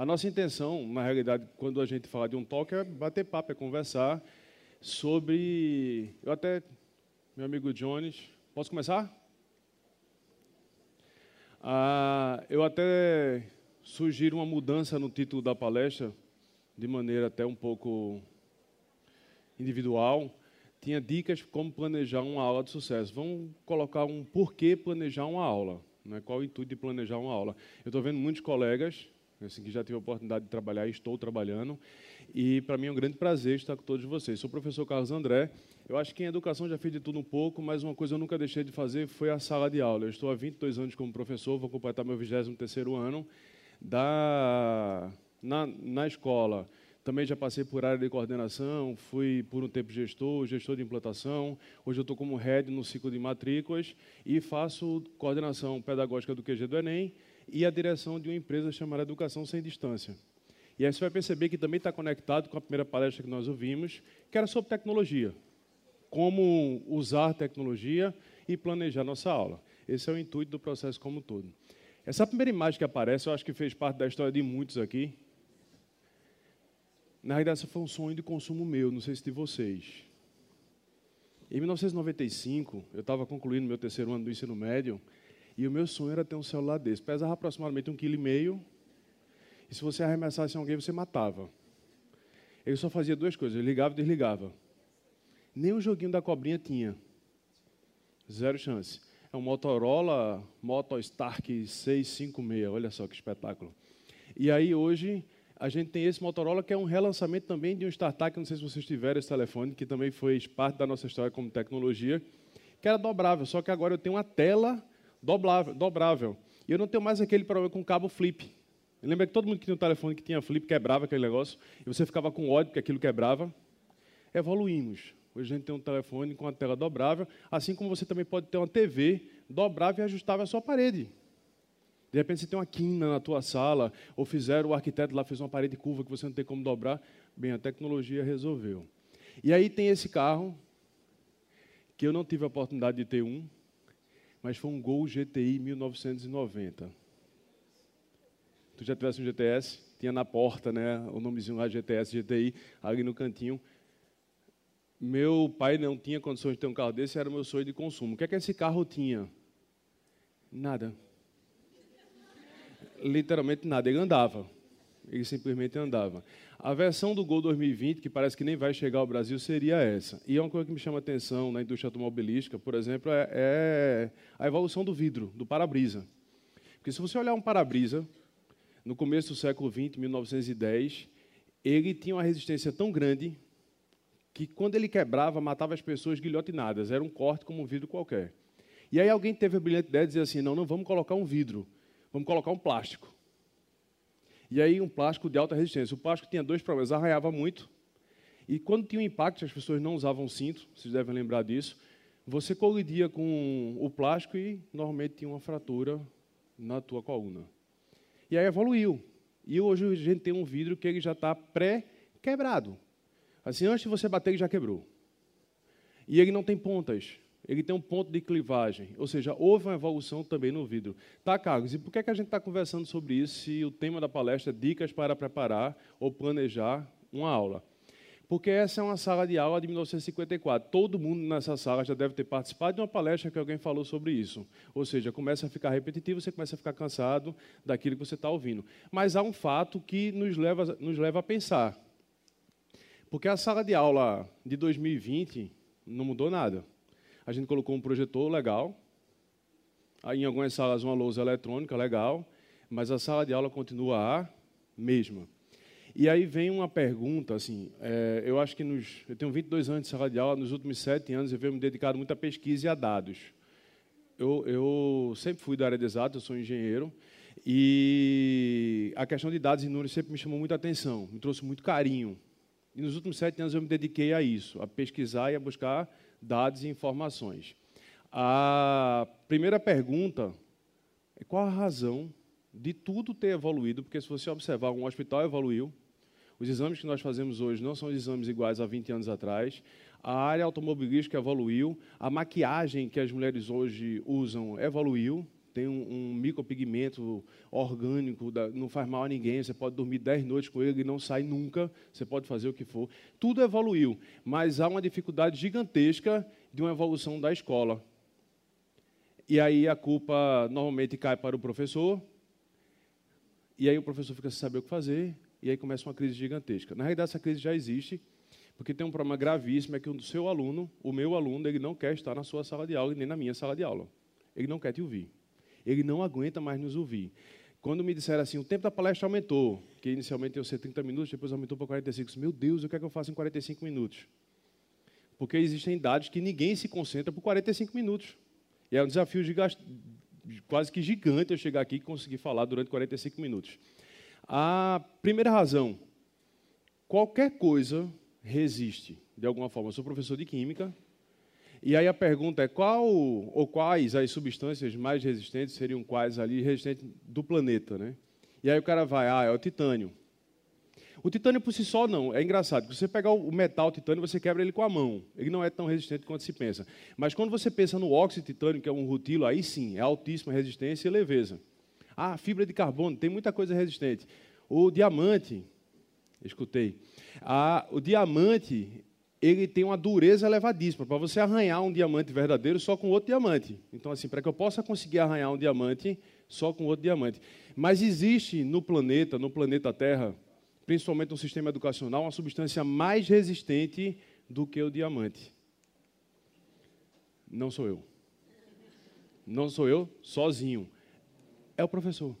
A nossa intenção, na realidade, quando a gente fala de um talk, é bater papo, é conversar sobre. Eu até. Meu amigo Jones. Posso começar? Ah, eu até sugiro uma mudança no título da palestra, de maneira até um pouco individual. Tinha dicas como planejar uma aula de sucesso. Vamos colocar um porquê planejar uma aula. Né? Qual o intuito de planejar uma aula? Eu estou vendo muitos colegas assim, que já tive a oportunidade de trabalhar e estou trabalhando, e para mim é um grande prazer estar com todos vocês. Sou o professor Carlos André. Eu acho que em educação já fiz de tudo um pouco, mas uma coisa eu nunca deixei de fazer foi a sala de aula. Eu estou há 22 anos como professor, vou completar meu 23º ano da na, na escola. Também já passei por área de coordenação, fui por um tempo gestor, gestor de implantação. Hoje eu estou como head no ciclo de matrículas e faço coordenação pedagógica do QG do Enem e a direção de uma empresa chamada Educação Sem Distância. E aí você vai perceber que também está conectado com a primeira palestra que nós ouvimos, que era sobre tecnologia. Como usar tecnologia e planejar nossa aula. Esse é o intuito do processo como um todo. Essa primeira imagem que aparece, eu acho que fez parte da história de muitos aqui. Na realidade, foi um sonho de consumo meu, não sei se de vocês. Em 1995, eu estava concluindo meu terceiro ano do ensino médio, e o meu sonho era ter um celular desse. Pesava aproximadamente um quilo e meio. E se você arremessasse alguém, você matava. Ele só fazia duas coisas, ligava e desligava. Nem o joguinho da cobrinha tinha. Zero chance. É um Motorola Moto Stark 656, olha só que espetáculo. E aí hoje a gente tem esse Motorola que é um relançamento também de um startup, não sei se vocês tiveram esse telefone, que também foi parte da nossa história como tecnologia, que era dobrável, só que agora eu tenho uma tela dobrável. dobrável. E eu não tenho mais aquele problema com cabo flip. Lembra que todo mundo que tinha um telefone que tinha flip quebrava aquele negócio e você ficava com ódio porque aquilo quebrava? Evoluímos. Hoje a gente tem um telefone com a tela dobrável, assim como você também pode ter uma TV dobrável e ajustável à sua parede. De repente você tem uma quina na tua sala, ou fizeram, o arquiteto lá fez uma parede curva que você não tem como dobrar. Bem, a tecnologia resolveu. E aí tem esse carro, que eu não tive a oportunidade de ter um, mas foi um Gol GTI 1990. Tu já tivesse um GTS? Tinha na porta, né, o nomezinho lá GTS GTI, ali no cantinho. Meu pai não tinha condições de ter um carro desse, era o meu sonho de consumo. O que é que esse carro tinha? Nada. Literalmente nada, ele andava. Ele simplesmente andava. A versão do Gol 2020, que parece que nem vai chegar ao Brasil, seria essa. E é uma coisa que me chama atenção na indústria automobilística, por exemplo, é, é a evolução do vidro, do para-brisa. Porque se você olhar um para-brisa, no começo do século XX, 1910, ele tinha uma resistência tão grande que quando ele quebrava, matava as pessoas guilhotinadas. Era um corte como um vidro qualquer. E aí alguém teve a brilhante ideia de dizer assim, não, não vamos colocar um vidro, vamos colocar um plástico. E aí um plástico de alta resistência. O plástico tinha dois problemas, arranhava muito. E quando tinha um impacto, as pessoas não usavam cinto, vocês devem lembrar disso, você colidia com o plástico e normalmente tinha uma fratura na tua coluna. E aí evoluiu. E hoje a gente tem um vidro que ele já está pré-quebrado. Assim, antes de você bater, ele já quebrou. E ele não tem pontas ele tem um ponto de clivagem, ou seja, houve uma evolução também no vidro. Tá, Carlos, e por que, é que a gente está conversando sobre isso se o tema da palestra é dicas para preparar ou planejar uma aula? Porque essa é uma sala de aula de 1954. Todo mundo nessa sala já deve ter participado de uma palestra que alguém falou sobre isso. Ou seja, começa a ficar repetitivo, você começa a ficar cansado daquilo que você está ouvindo. Mas há um fato que nos leva, nos leva a pensar. Porque a sala de aula de 2020 não mudou nada. A gente colocou um projetor legal. Aí, em algumas salas, uma lousa eletrônica legal. Mas a sala de aula continua a mesma. E aí vem uma pergunta, assim, é, eu acho que nos, eu tenho 22 anos de sala de aula, nos últimos sete anos eu venho me dedicado muito à pesquisa e a dados. Eu, eu sempre fui da área de exatos, eu sou engenheiro, e a questão de dados e números sempre me chamou muita atenção, me trouxe muito carinho. E nos últimos sete anos eu me dediquei a isso, a pesquisar e a buscar dados e informações. A primeira pergunta é qual a razão de tudo ter evoluído, porque se você observar, um hospital evoluiu, os exames que nós fazemos hoje não são exames iguais a 20 anos atrás, a área automobilística evoluiu, a maquiagem que as mulheres hoje usam evoluiu, tem um, um micropigmento orgânico, da, não faz mal a ninguém, você pode dormir 10 noites com ele e não sai nunca, você pode fazer o que for. Tudo evoluiu, mas há uma dificuldade gigantesca de uma evolução da escola. E aí a culpa normalmente cai para o professor, e aí o professor fica sem saber o que fazer, e aí começa uma crise gigantesca. Na realidade, essa crise já existe, porque tem um problema gravíssimo, é que o seu aluno, o meu aluno, ele não quer estar na sua sala de aula, nem na minha sala de aula. Ele não quer te ouvir. Ele não aguenta mais nos ouvir. Quando me disseram assim, o tempo da palestra aumentou, que inicialmente ia ser 30 minutos, depois aumentou para 45. Meu Deus, o que é que eu faço em 45 minutos? Porque existem dados que ninguém se concentra por 45 minutos. E é um desafio de quase que gigante eu chegar aqui e conseguir falar durante 45 minutos. A primeira razão, qualquer coisa resiste, de alguma forma. Eu sou professor de química, e aí a pergunta é qual ou quais as substâncias mais resistentes seriam quais ali resistentes do planeta, né? E aí o cara vai, ah, é o titânio. O titânio por si só não, é engraçado. Se você pegar o metal titânio, você quebra ele com a mão. Ele não é tão resistente quanto se pensa. Mas quando você pensa no óxido titânio, que é um rutilo, aí sim, é altíssima resistência e leveza. Ah, fibra de carbono, tem muita coisa resistente. O diamante, escutei. Ah, o diamante, ele tem uma dureza elevadíssima. Para você arranhar um diamante verdadeiro só com outro diamante. Então, assim, para que eu possa conseguir arranhar um diamante só com outro diamante. Mas existe no planeta, no planeta Terra, principalmente no sistema educacional, uma substância mais resistente do que o diamante. Não sou eu. Não sou eu sozinho. É o professor.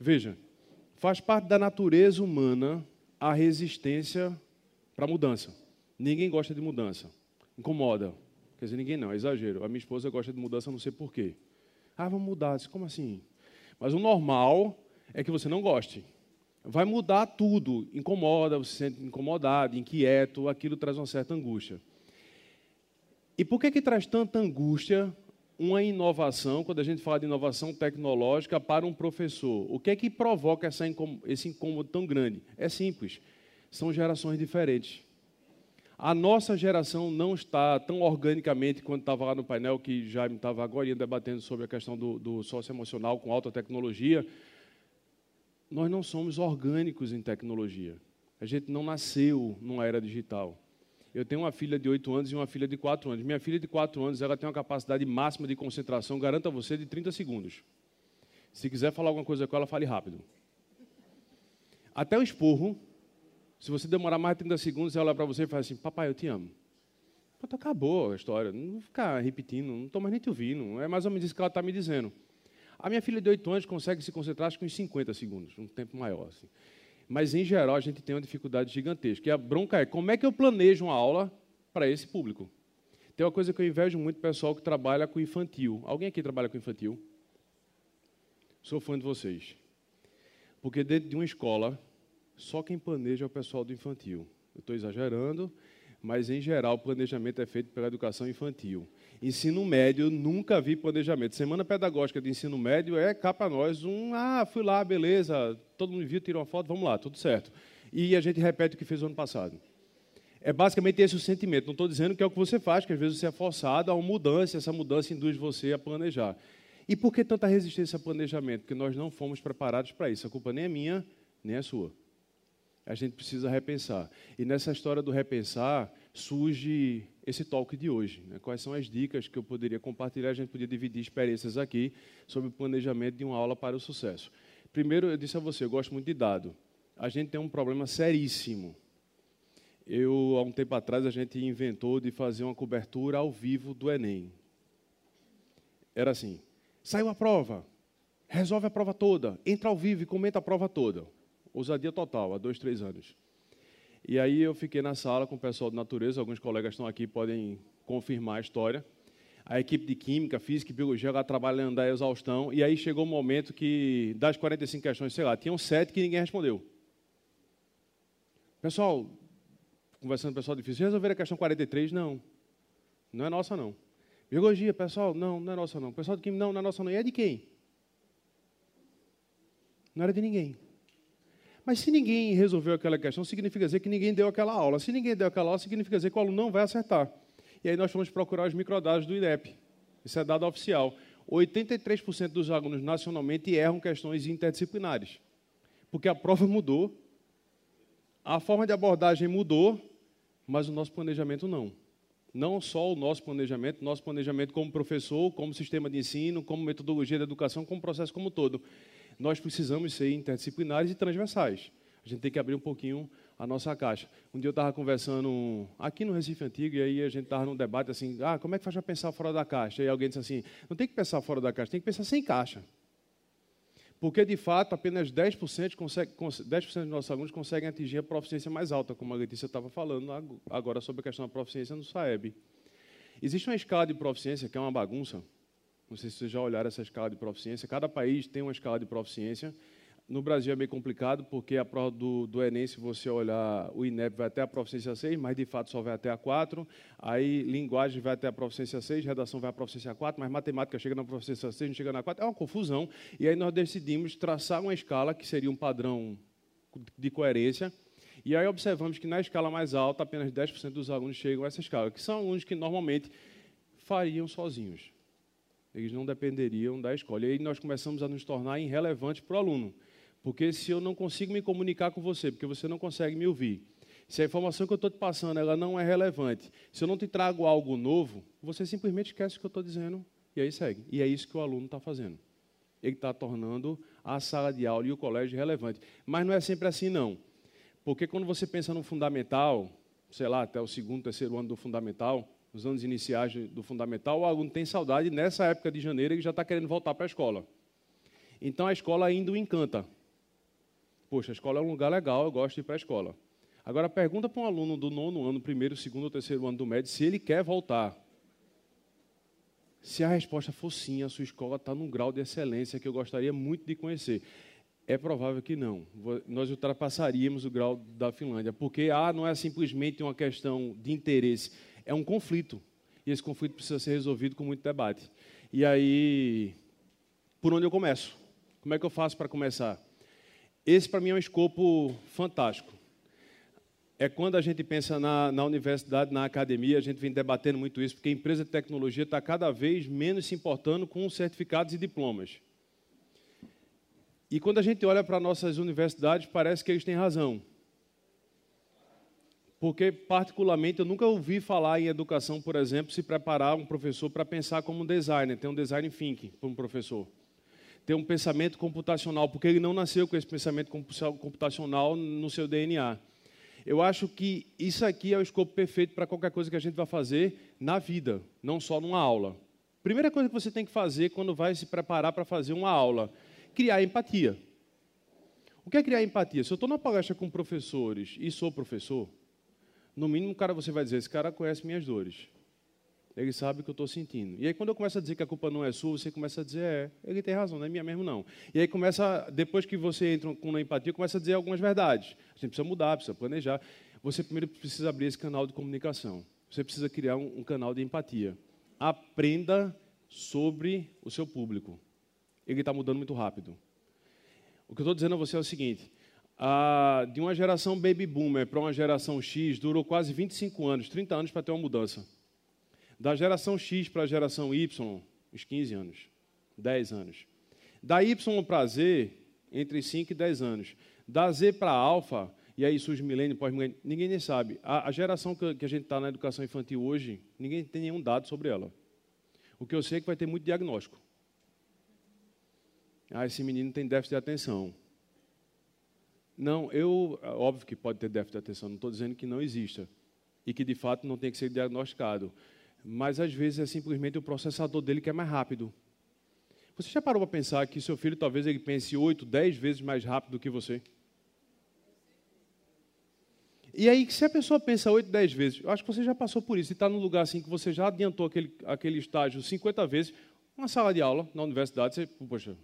Veja, faz parte da natureza humana a resistência para a mudança. Ninguém gosta de mudança. Incomoda. Quer dizer, ninguém não, é exagero. A minha esposa gosta de mudança, não sei porquê. Ah, vamos mudar. Como assim? Mas o normal é que você não goste. Vai mudar tudo. Incomoda, você se sente incomodado, inquieto, aquilo traz uma certa angústia. E por que, que traz tanta angústia uma inovação, quando a gente fala de inovação tecnológica, para um professor? O que é que provoca essa esse incômodo tão grande? É simples. São gerações diferentes. A nossa geração não está tão organicamente quanto estava lá no painel que já estava agora debatendo sobre a questão do, do socioemocional com alta tecnologia. Nós não somos orgânicos em tecnologia. A gente não nasceu numa era digital. Eu tenho uma filha de 8 anos e uma filha de 4 anos. Minha filha de 4 anos ela tem uma capacidade máxima de concentração, garanto a você, de 30 segundos. Se quiser falar alguma coisa com ela, fale rápido. Até o esporro, se você demorar mais de 30 segundos, ela olha para você e fala assim: Papai, eu te amo. Pronto, acabou a história. Não vou ficar repetindo, não estou mais nem te ouvindo. É mais ou menos isso que ela está me dizendo. A minha filha de 8 anos consegue se concentrar acho que uns 50 segundos, um tempo maior. Assim. Mas, em geral, a gente tem uma dificuldade gigantesca. E a bronca é como é que eu planejo uma aula para esse público? Tem uma coisa que eu invejo muito pessoal que trabalha com infantil. Alguém aqui trabalha com infantil? Sou fã de vocês. Porque dentro de uma escola, só quem planeja é o pessoal do infantil. Eu estou exagerando, mas em geral o planejamento é feito pela educação infantil. Ensino médio, nunca vi planejamento. Semana pedagógica de ensino médio é cá para nós um, ah, fui lá, beleza, todo mundo viu, tirou uma foto, vamos lá, tudo certo. E a gente repete o que fez o ano passado. É basicamente esse o sentimento. Não estou dizendo que é o que você faz, que às vezes você é forçado a uma mudança, essa mudança induz você a planejar. E por que tanta resistência a planejamento? Porque nós não fomos preparados para isso. A culpa nem é minha, nem é sua a gente precisa repensar. E nessa história do repensar surge esse talk de hoje. Né? Quais são as dicas que eu poderia compartilhar? A gente podia dividir experiências aqui sobre o planejamento de uma aula para o sucesso. Primeiro, eu disse a você, eu gosto muito de dado. A gente tem um problema seríssimo. Eu, há um tempo atrás, a gente inventou de fazer uma cobertura ao vivo do Enem. Era assim: saiu a prova, resolve a prova toda, entra ao vivo e comenta a prova toda. Ousadia total, há dois, três anos. E aí eu fiquei na sala com o pessoal de natureza, alguns colegas estão aqui, podem confirmar a história. A equipe de Química, Física e Biologia lá trabalhando a exaustão. E aí chegou um momento que, das 45 questões, sei lá, tinham sete que ninguém respondeu. Pessoal, conversando com o pessoal difícil, resolver a questão 43? Não. Não é nossa, não. Biologia, pessoal, não, não é nossa, não. Pessoal de Química, não, não é nossa, não. E é de quem? Não era de ninguém. Mas se ninguém resolveu aquela questão, significa dizer que ninguém deu aquela aula. Se ninguém deu aquela aula, significa dizer que o aluno não vai acertar. E aí nós fomos procurar os microdados do INEP. Isso é dado oficial. 83% dos alunos nacionalmente erram questões interdisciplinares. Porque a prova mudou, a forma de abordagem mudou, mas o nosso planejamento não. Não só o nosso planejamento, nosso planejamento como professor, como sistema de ensino, como metodologia de educação, como processo como todo. Nós precisamos ser interdisciplinares e transversais. A gente tem que abrir um pouquinho a nossa caixa. Um dia eu estava conversando aqui no Recife Antigo, e aí a gente estava num debate assim, ah, como é que faz para pensar fora da caixa? E alguém disse assim, não tem que pensar fora da caixa, tem que pensar sem caixa. Porque, de fato, apenas 10%, consegue, 10 dos nossos alunos conseguem atingir a proficiência mais alta, como a Letícia estava falando agora sobre a questão da proficiência no SAEB. Existe uma escala de proficiência que é uma bagunça. Não sei se vocês já olharam essa escala de proficiência. Cada país tem uma escala de proficiência no Brasil é meio complicado, porque a prova do, do Enem, se você olhar, o INEP vai até a proficiência 6, mas de fato só vai até a 4. Aí, linguagem vai até a proficiência 6, redação vai à proficiência 4, mas matemática chega na proficiência 6, não chega na 4. É uma confusão. E aí nós decidimos traçar uma escala que seria um padrão de coerência. E aí observamos que na escala mais alta, apenas 10% dos alunos chegam a essa escala, que são alunos que normalmente fariam sozinhos. Eles não dependeriam da escola. E aí nós começamos a nos tornar irrelevantes para o aluno. Porque se eu não consigo me comunicar com você, porque você não consegue me ouvir, se a informação que eu estou te passando ela não é relevante, se eu não te trago algo novo, você simplesmente esquece o que eu estou dizendo e aí segue. E é isso que o aluno está fazendo. Ele está tornando a sala de aula e o colégio relevante. Mas não é sempre assim, não. Porque quando você pensa no fundamental, sei lá, até o segundo, terceiro ano do fundamental, os anos iniciais do fundamental, o aluno tem saudade, nessa época de janeiro, ele já está querendo voltar para a escola. Então a escola ainda o encanta. Poxa, a escola é um lugar legal, eu gosto de ir para a escola. Agora, pergunta para um aluno do nono ano, primeiro, segundo ou terceiro ano do médio, se ele quer voltar. Se a resposta for sim, a sua escola está num grau de excelência que eu gostaria muito de conhecer. É provável que não. Nós ultrapassaríamos o grau da Finlândia, porque ah, não é simplesmente uma questão de interesse, é um conflito. E esse conflito precisa ser resolvido com muito debate. E aí, por onde eu começo? Como é que eu faço para começar? Esse, para mim, é um escopo fantástico. É quando a gente pensa na, na universidade, na academia, a gente vem debatendo muito isso, porque a empresa de tecnologia está cada vez menos se importando com certificados e diplomas. E quando a gente olha para nossas universidades, parece que eles têm razão. Porque, particularmente, eu nunca ouvi falar em educação, por exemplo, se preparar um professor para pensar como um designer, ter um design thinking para um professor ter um pensamento computacional, porque ele não nasceu com esse pensamento computacional no seu DNA. Eu acho que isso aqui é o escopo perfeito para qualquer coisa que a gente vai fazer na vida, não só numa aula. Primeira coisa que você tem que fazer quando vai se preparar para fazer uma aula, criar empatia. O que é criar empatia? Se eu estou na palestra com professores e sou professor, no mínimo, cara, você vai dizer: esse cara conhece minhas dores ele sabe o que eu estou sentindo. E aí, quando eu começo a dizer que a culpa não é sua, você começa a dizer, é, ele tem razão, não é minha mesmo, não. E aí começa, depois que você entra com a empatia, começa a dizer algumas verdades. A gente precisa mudar, precisa planejar. Você primeiro precisa abrir esse canal de comunicação. Você precisa criar um, um canal de empatia. Aprenda sobre o seu público. Ele está mudando muito rápido. O que eu estou dizendo a você é o seguinte: de uma geração baby boomer para uma geração X durou quase 25 anos, 30 anos para ter uma mudança. Da geração X para a geração Y, uns 15 anos, 10 anos. Da Y para Z, entre 5 e 10 anos. Da Z para alfa, e aí surge milênio, pós-milênio, ninguém nem sabe. A, a geração que, que a gente está na educação infantil hoje, ninguém tem nenhum dado sobre ela. O que eu sei é que vai ter muito diagnóstico. Ah, esse menino tem déficit de atenção. Não, eu, óbvio que pode ter déficit de atenção, não estou dizendo que não exista. E que de fato não tem que ser diagnosticado mas às vezes é simplesmente o processador dele que é mais rápido. Você já parou para pensar que seu filho talvez ele pense 8, 10 vezes mais rápido do que você? E aí, se a pessoa pensa 8, 10 vezes, eu acho que você já passou por isso, e está num lugar assim que você já adiantou aquele, aquele estágio 50 vezes, uma sala de aula na universidade, você, poxa,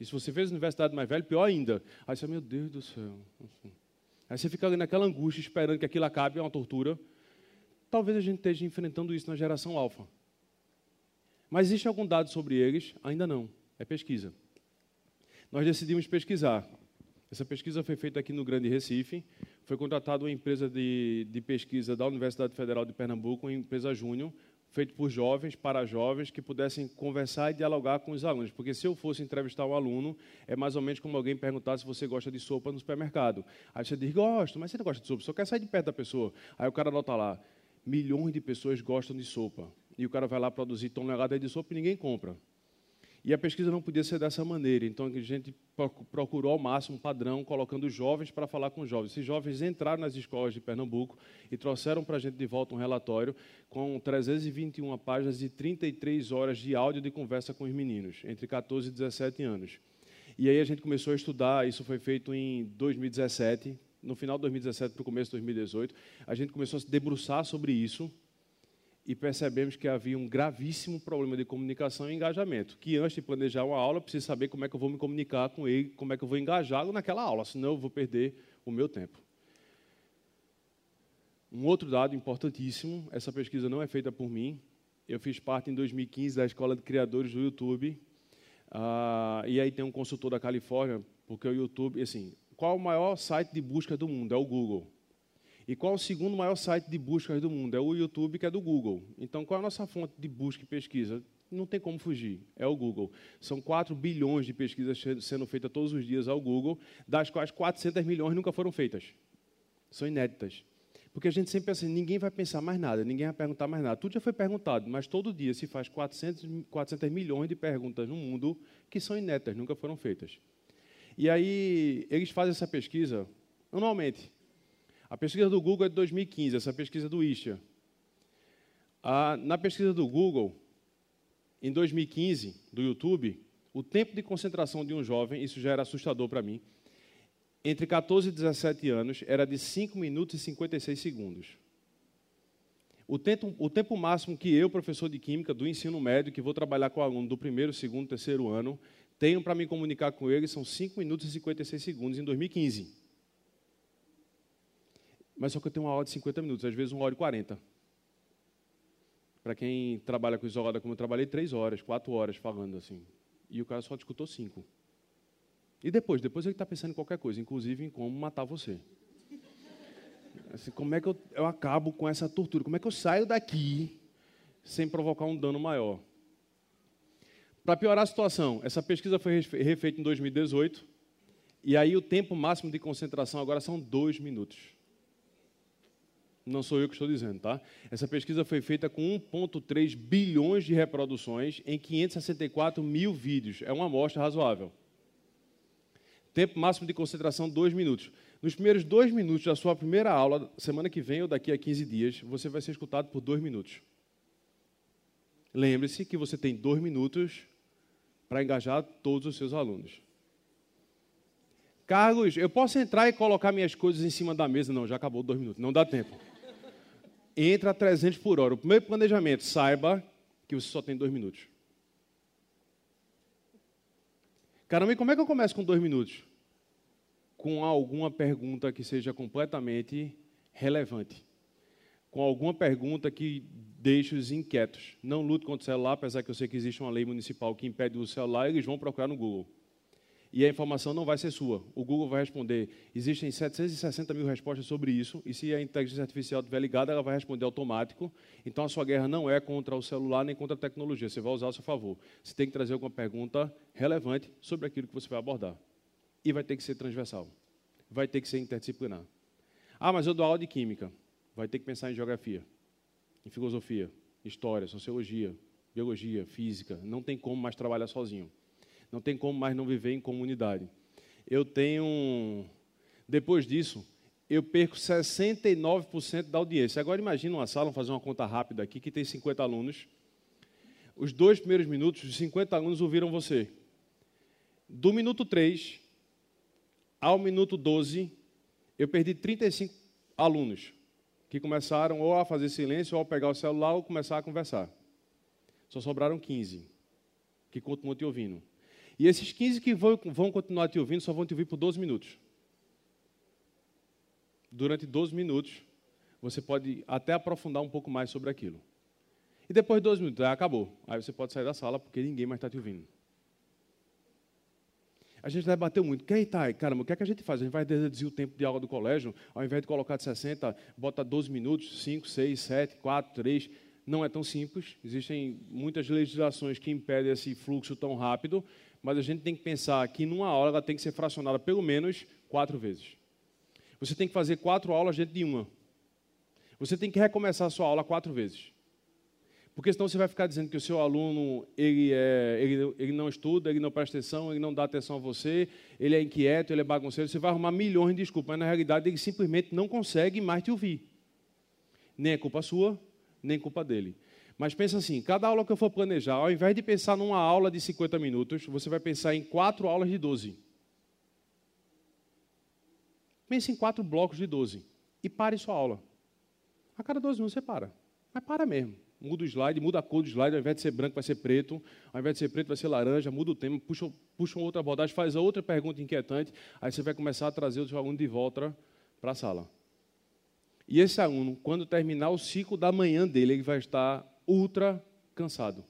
e se você fez universidade mais velha, pior ainda. Aí você, meu Deus do céu. Aí você fica ali naquela angústia, esperando que aquilo acabe, é uma tortura. Talvez a gente esteja enfrentando isso na geração alfa. Mas existe algum dado sobre eles? Ainda não. É pesquisa. Nós decidimos pesquisar. Essa pesquisa foi feita aqui no Grande Recife. Foi contratada uma empresa de, de pesquisa da Universidade Federal de Pernambuco, uma empresa júnior, feito por jovens, para jovens, que pudessem conversar e dialogar com os alunos. Porque se eu fosse entrevistar um aluno, é mais ou menos como alguém perguntar se você gosta de sopa no supermercado. Aí você diz, gosto, mas você não gosta de sopa, só quer sair de perto da pessoa. Aí o cara anota lá, milhões de pessoas gostam de sopa. E o cara vai lá produzir toneladas de sopa e ninguém compra. E a pesquisa não podia ser dessa maneira, então a gente procurou ao máximo um padrão, colocando jovens para falar com jovens. Esses jovens entraram nas escolas de Pernambuco e trouxeram para a gente de volta um relatório com 321 páginas e 33 horas de áudio de conversa com os meninos, entre 14 e 17 anos. E aí a gente começou a estudar, isso foi feito em 2017, no final de 2017 para o começo de 2018, a gente começou a se debruçar sobre isso, e percebemos que havia um gravíssimo problema de comunicação e engajamento. Que antes de planejar uma aula, eu preciso saber como é que eu vou me comunicar com ele, como é que eu vou engajá-lo naquela aula, senão eu vou perder o meu tempo. Um outro dado importantíssimo: essa pesquisa não é feita por mim. Eu fiz parte em 2015 da Escola de Criadores do YouTube. Uh, e aí tem um consultor da Califórnia, porque o YouTube, assim, qual o maior site de busca do mundo? É o Google. E qual é o segundo maior site de buscas do mundo? É o YouTube, que é do Google. Então, qual é a nossa fonte de busca e pesquisa? Não tem como fugir, é o Google. São 4 bilhões de pesquisas sendo feitas todos os dias ao Google, das quais 400 milhões nunca foram feitas. São inéditas. Porque a gente sempre pensa assim, ninguém vai pensar mais nada, ninguém vai perguntar mais nada. Tudo já foi perguntado, mas todo dia se faz 400, 400 milhões de perguntas no mundo que são inéditas, nunca foram feitas. E aí, eles fazem essa pesquisa anualmente. A pesquisa do Google é de 2015, essa pesquisa do Istia. Ah, na pesquisa do Google, em 2015, do YouTube, o tempo de concentração de um jovem, isso já era assustador para mim, entre 14 e 17 anos, era de 5 minutos e 56 segundos. O tempo, o tempo máximo que eu, professor de Química do ensino médio, que vou trabalhar com aluno do primeiro, segundo, terceiro ano, tenho para me comunicar com ele são 5 minutos e 56 segundos em 2015. Mas só que eu tenho uma aula de 50 minutos, às vezes uma hora e 40. Para quem trabalha com isolada como eu trabalhei, três horas, quatro horas falando assim. E o cara só escutou cinco. E depois? Depois ele está pensando em qualquer coisa, inclusive em como matar você. Assim, como é que eu, eu acabo com essa tortura? Como é que eu saio daqui sem provocar um dano maior? Para piorar a situação, essa pesquisa foi refeita em 2018, e aí o tempo máximo de concentração agora são dois minutos. Não sou eu que estou dizendo, tá? Essa pesquisa foi feita com 1,3 bilhões de reproduções em 564 mil vídeos. É uma amostra razoável. Tempo máximo de concentração, dois minutos. Nos primeiros dois minutos da sua primeira aula, semana que vem ou daqui a 15 dias, você vai ser escutado por dois minutos. Lembre-se que você tem dois minutos para engajar todos os seus alunos. Carlos, eu posso entrar e colocar minhas coisas em cima da mesa? Não, já acabou dois minutos, não dá tempo entra a 300 por hora. O primeiro planejamento, saiba que você só tem dois minutos. Caramba, e como é que eu começo com dois minutos? Com alguma pergunta que seja completamente relevante. Com alguma pergunta que deixe os inquietos. Não lute contra o celular, apesar que eu sei que existe uma lei municipal que impede o celular, eles vão procurar no Google e a informação não vai ser sua. O Google vai responder. Existem 760 mil respostas sobre isso, e se a inteligência artificial estiver ligada, ela vai responder automático. Então a sua guerra não é contra o celular nem contra a tecnologia, você vai usar a seu favor. Você tem que trazer alguma pergunta relevante sobre aquilo que você vai abordar. E vai ter que ser transversal. Vai ter que ser interdisciplinar. Ah, mas eu dou aula de química. Vai ter que pensar em geografia, em filosofia, história, sociologia, biologia, física. Não tem como mais trabalhar sozinho. Não tem como mais não viver em comunidade. Eu tenho. Depois disso, eu perco 69% da audiência. Agora imagine uma sala, vamos fazer uma conta rápida aqui, que tem 50 alunos. Os dois primeiros minutos, os 50 alunos ouviram você. Do minuto 3 ao minuto 12, eu perdi 35 alunos que começaram ou a fazer silêncio, ou a pegar o celular, ou começar a conversar. Só sobraram 15 que continuam te ouvindo. E esses 15 que vão, vão continuar te ouvindo só vão te ouvir por 12 minutos. Durante 12 minutos, você pode até aprofundar um pouco mais sobre aquilo. E depois de 12 minutos, ah, acabou. Aí você pode sair da sala porque ninguém mais está te ouvindo. A gente debateu muito. Quem está? Caramba, o que é que a gente faz? A gente vai reduzir o tempo de aula do colégio, ao invés de colocar de 60, bota 12 minutos, 5, 6, 7, 4, 3. Não é tão simples, existem muitas legislações que impedem esse fluxo tão rápido, mas a gente tem que pensar que numa aula ela tem que ser fracionada pelo menos quatro vezes. Você tem que fazer quatro aulas dentro de uma. Você tem que recomeçar a sua aula quatro vezes. Porque senão você vai ficar dizendo que o seu aluno ele, é, ele, ele não estuda, ele não presta atenção, ele não dá atenção a você, ele é inquieto, ele é bagunceiro. Você vai arrumar milhões de desculpas, mas na realidade ele simplesmente não consegue mais te ouvir. Nem é culpa sua, nem culpa dele. Mas pensa assim, cada aula que eu for planejar, ao invés de pensar numa aula de 50 minutos, você vai pensar em quatro aulas de 12. Pense em quatro blocos de 12 e pare sua aula. A cada 12 minutos você para. Mas para mesmo. Muda o slide, muda a cor do slide, ao invés de ser branco vai ser preto, ao invés de ser preto vai ser laranja, muda o tema, puxa, puxa uma outra abordagem, faz outra pergunta inquietante, aí você vai começar a trazer o seu aluno de volta para a sala. E esse aluno, quando terminar o ciclo da manhã dele, ele vai estar ultra cansado.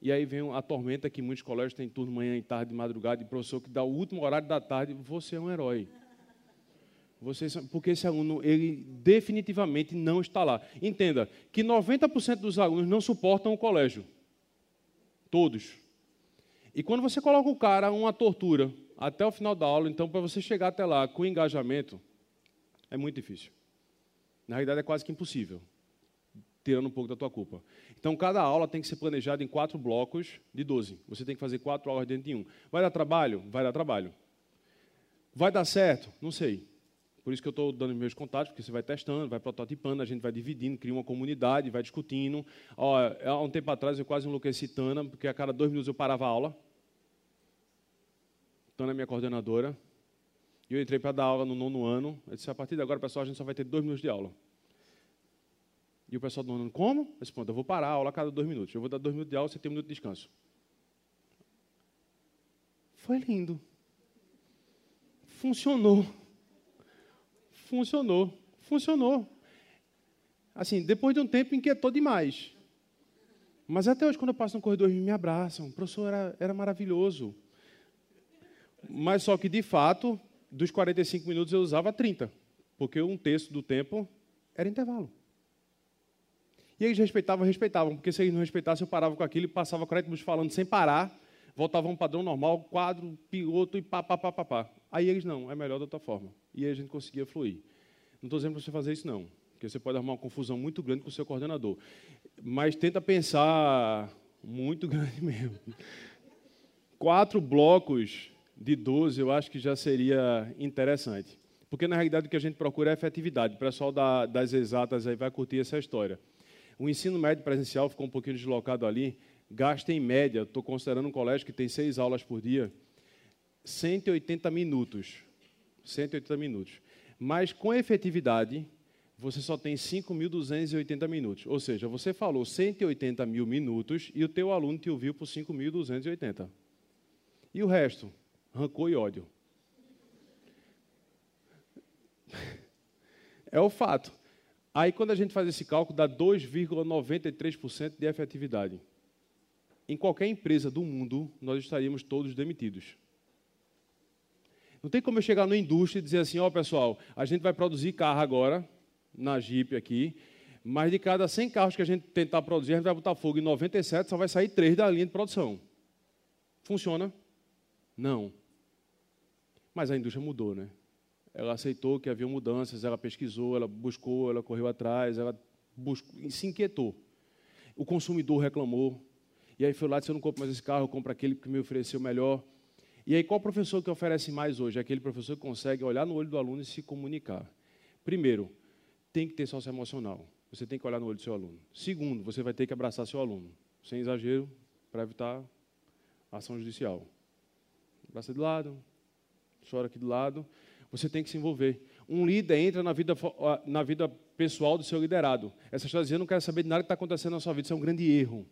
E aí vem a tormenta que muitos colégios têm turno manhã e tarde, de madrugada, e professor que dá o último horário da tarde, você é um herói. Você, porque esse aluno, ele definitivamente não está lá. Entenda que 90% dos alunos não suportam o colégio. Todos. E quando você coloca o cara uma tortura até o final da aula, então para você chegar até lá com engajamento, é muito difícil. Na realidade é quase que impossível tirando um pouco da tua culpa. Então, cada aula tem que ser planejada em quatro blocos de 12. Você tem que fazer quatro aulas dentro de um. Vai dar trabalho? Vai dar trabalho. Vai dar certo? Não sei. Por isso que eu estou dando meus contatos, porque você vai testando, vai prototipando, a gente vai dividindo, cria uma comunidade, vai discutindo. Ó, há um tempo atrás eu quase enlouqueci Tana, porque a cada dois minutos eu parava a aula. Tana é minha coordenadora. E eu entrei para dar aula no nono ano. Eu disse, a partir de agora, pessoal, a gente só vai ter dois minutos de aula. E o pessoal do nono, como? Pronto, eu vou parar a aula a cada dois minutos. Eu vou dar dois minutos de aula, você tem um minuto de descanso. Foi lindo. Funcionou. Funcionou. Funcionou. Assim, depois de um tempo inquietou demais. Mas até hoje, quando eu passo no corredor, me abraçam. O professor era, era maravilhoso. Mas só que, de fato, dos 45 minutos eu usava 30. Porque um terço do tempo era intervalo. E eles respeitavam, respeitavam, porque se eles não respeitassem, eu parava com aquilo e passava 40 minutos falando sem parar, voltava um padrão normal, quadro, piloto e pá, pá, pá, pá, pá. Aí eles não, é melhor da outra forma. E aí a gente conseguia fluir. Não estou dizendo para você fazer isso, não, porque você pode arrumar uma confusão muito grande com o seu coordenador. Mas tenta pensar muito grande mesmo. Quatro blocos de 12 eu acho que já seria interessante. Porque, na realidade, o que a gente procura é efetividade. O pessoal da, das exatas aí vai curtir essa história. O ensino médio presencial ficou um pouquinho deslocado ali, gasta em média, estou considerando um colégio que tem seis aulas por dia, 180 minutos. 180 minutos. Mas com efetividade, você só tem 5.280 minutos. Ou seja, você falou 180 mil minutos e o teu aluno te ouviu por 5.280. E o resto? Rancor e ódio. É o fato. Aí, quando a gente faz esse cálculo, dá 2,93% de efetividade. Em qualquer empresa do mundo, nós estaríamos todos demitidos. Não tem como eu chegar na indústria e dizer assim: ó, oh, pessoal, a gente vai produzir carro agora, na Jeep aqui, mas de cada 100 carros que a gente tentar produzir, a gente vai botar fogo em 97, só vai sair 3 da linha de produção. Funciona? Não. Mas a indústria mudou, né? Ela aceitou que havia mudanças, ela pesquisou, ela buscou, ela correu atrás, ela buscou, se inquietou. O consumidor reclamou, e aí foi lá, disse, eu não compro mais esse carro, eu compro aquele que me ofereceu melhor. E aí, qual professor que oferece mais hoje? É aquele professor que consegue olhar no olho do aluno e se comunicar. Primeiro, tem que ter sócio emocional. Você tem que olhar no olho do seu aluno. Segundo, você vai ter que abraçar seu aluno, sem exagero, para evitar ação judicial. Abraça de lado, chora aqui do lado. Você tem que se envolver. Um líder entra na vida, na vida pessoal do seu liderado. Essa história dizendo, não quero saber de nada que está acontecendo na sua vida. Isso é um grande erro.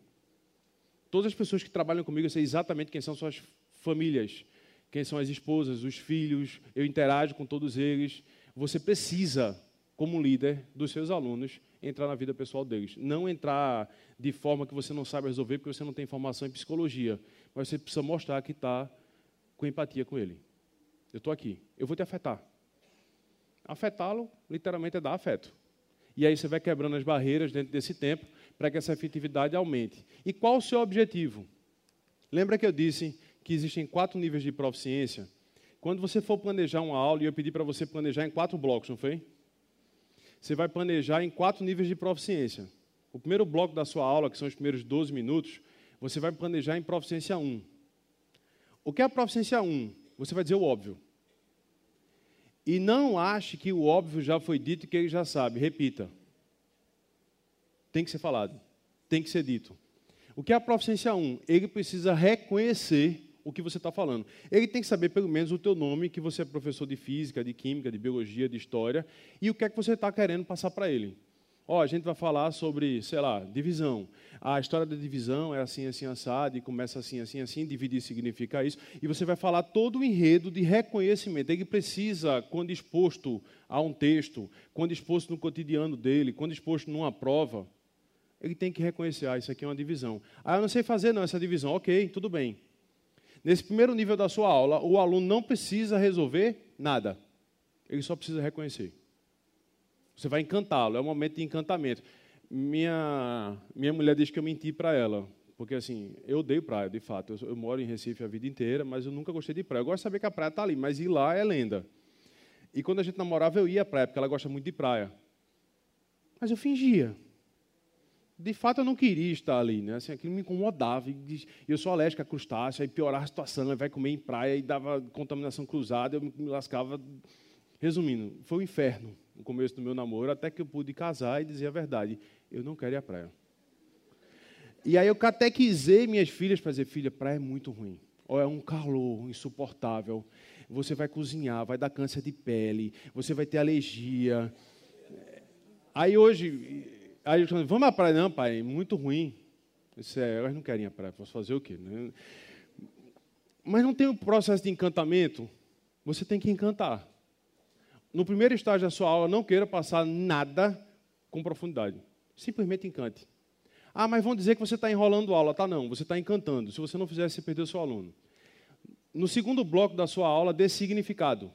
Todas as pessoas que trabalham comigo, eu sei exatamente quem são suas famílias, quem são as esposas, os filhos, eu interajo com todos eles. Você precisa, como líder dos seus alunos, entrar na vida pessoal deles. Não entrar de forma que você não sabe resolver, porque você não tem formação em psicologia. Mas você precisa mostrar que está com empatia com ele. Eu estou aqui, eu vou te afetar. Afetá-lo, literalmente, é dar afeto. E aí você vai quebrando as barreiras dentro desse tempo para que essa efetividade aumente. E qual o seu objetivo? Lembra que eu disse que existem quatro níveis de proficiência? Quando você for planejar uma aula, e eu pedi para você planejar em quatro blocos, não foi? Você vai planejar em quatro níveis de proficiência. O primeiro bloco da sua aula, que são os primeiros 12 minutos, você vai planejar em proficiência 1. O que é a proficiência 1? Você vai dizer o óbvio. E não ache que o óbvio já foi dito e que ele já sabe. Repita. Tem que ser falado. Tem que ser dito. O que é a proficiência 1? Ele precisa reconhecer o que você está falando. Ele tem que saber pelo menos o teu nome, que você é professor de física, de química, de biologia, de história, e o que é que você está querendo passar para ele. Ó, a gente vai falar sobre, sei lá, divisão. A história da divisão é assim, assim, assado, e começa assim, assim, assim, dividir significa isso. E você vai falar todo o enredo de reconhecimento. Ele precisa, quando exposto a um texto, quando exposto no cotidiano dele, quando exposto numa prova, ele tem que reconhecer, ah, isso aqui é uma divisão. Ah, eu não sei fazer não essa divisão. Ok, tudo bem. Nesse primeiro nível da sua aula, o aluno não precisa resolver nada. Ele só precisa reconhecer. Você vai encantá-lo, é um momento de encantamento. Minha, minha mulher diz que eu menti para ela, porque assim, eu odeio praia, de fato. Eu, eu, moro em Recife a vida inteira, mas eu nunca gostei de praia. Eu gosto de saber que a praia está ali, mas ir lá é lenda. E quando a gente namorava, eu ia à praia, porque ela gosta muito de praia. Mas eu fingia de fato eu não queria estar ali, né? Assim, aquilo me incomodava. E eu sou alérgico a crustáceo, aí piorava a situação, aí vai comer em praia e dava contaminação cruzada, eu me lascava. Resumindo, foi o um inferno no começo do meu namoro, até que eu pude casar e dizer a verdade: eu não quero ir à praia. E aí eu catequizei minhas filhas para dizer: filha, praia é muito ruim. Ou é um calor insuportável. Você vai cozinhar, vai dar câncer de pele, você vai ter alergia. Aí hoje Aí eu vamos à praia? Não, pai, muito ruim. Isso é, elas não querem a praia, posso fazer o quê? Né? Mas não tem um processo de encantamento? Você tem que encantar. No primeiro estágio da sua aula, não queira passar nada com profundidade. Simplesmente encante. Ah, mas vão dizer que você está enrolando a aula. Tá, não, você está encantando. Se você não fizer, você perdeu o seu aluno. No segundo bloco da sua aula, dê significado.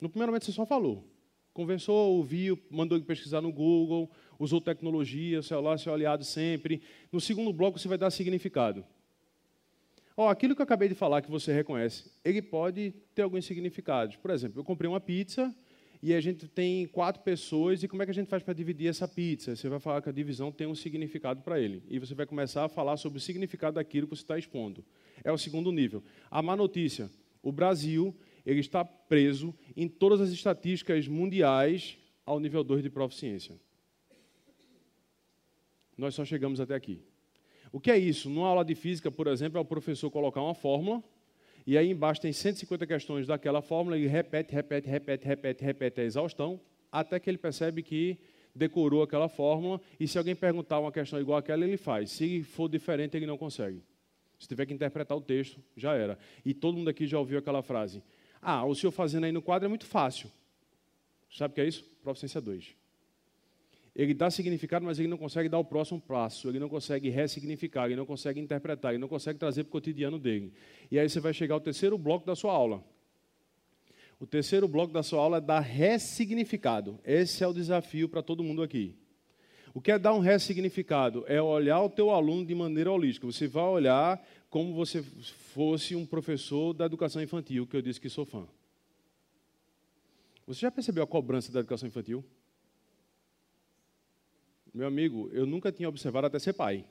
No primeiro momento, você só falou. Conversou, ouviu, mandou pesquisar no Google, usou tecnologia, celular seu aliado sempre. No segundo bloco você vai dar significado. Oh, aquilo que eu acabei de falar que você reconhece, ele pode ter alguns significados. Por exemplo, eu comprei uma pizza e a gente tem quatro pessoas e como é que a gente faz para dividir essa pizza? Você vai falar que a divisão tem um significado para ele e você vai começar a falar sobre o significado daquilo que você está expondo. É o segundo nível. A má notícia: o Brasil ele está preso em todas as estatísticas mundiais ao nível 2 de proficiência. Nós só chegamos até aqui. O que é isso? Numa aula de física, por exemplo, é o professor colocar uma fórmula e aí embaixo tem 150 questões daquela fórmula e repete, repete, repete, repete, repete a exaustão até que ele percebe que decorou aquela fórmula e se alguém perguntar uma questão igual àquela, ele faz. Se for diferente, ele não consegue. Se tiver que interpretar o texto, já era. E todo mundo aqui já ouviu aquela frase: ah, o senhor fazendo aí no quadro é muito fácil. Sabe o que é isso? Proficiência 2. Ele dá significado, mas ele não consegue dar o próximo passo, ele não consegue ressignificar, ele não consegue interpretar, ele não consegue trazer para o cotidiano dele. E aí você vai chegar ao terceiro bloco da sua aula. O terceiro bloco da sua aula é dar ressignificado. Esse é o desafio para todo mundo aqui. O que é dar um ressignificado? É olhar o teu aluno de maneira holística. Você vai olhar como você fosse um professor da educação infantil, que eu disse que sou fã. Você já percebeu a cobrança da educação infantil? Meu amigo, eu nunca tinha observado até ser pai.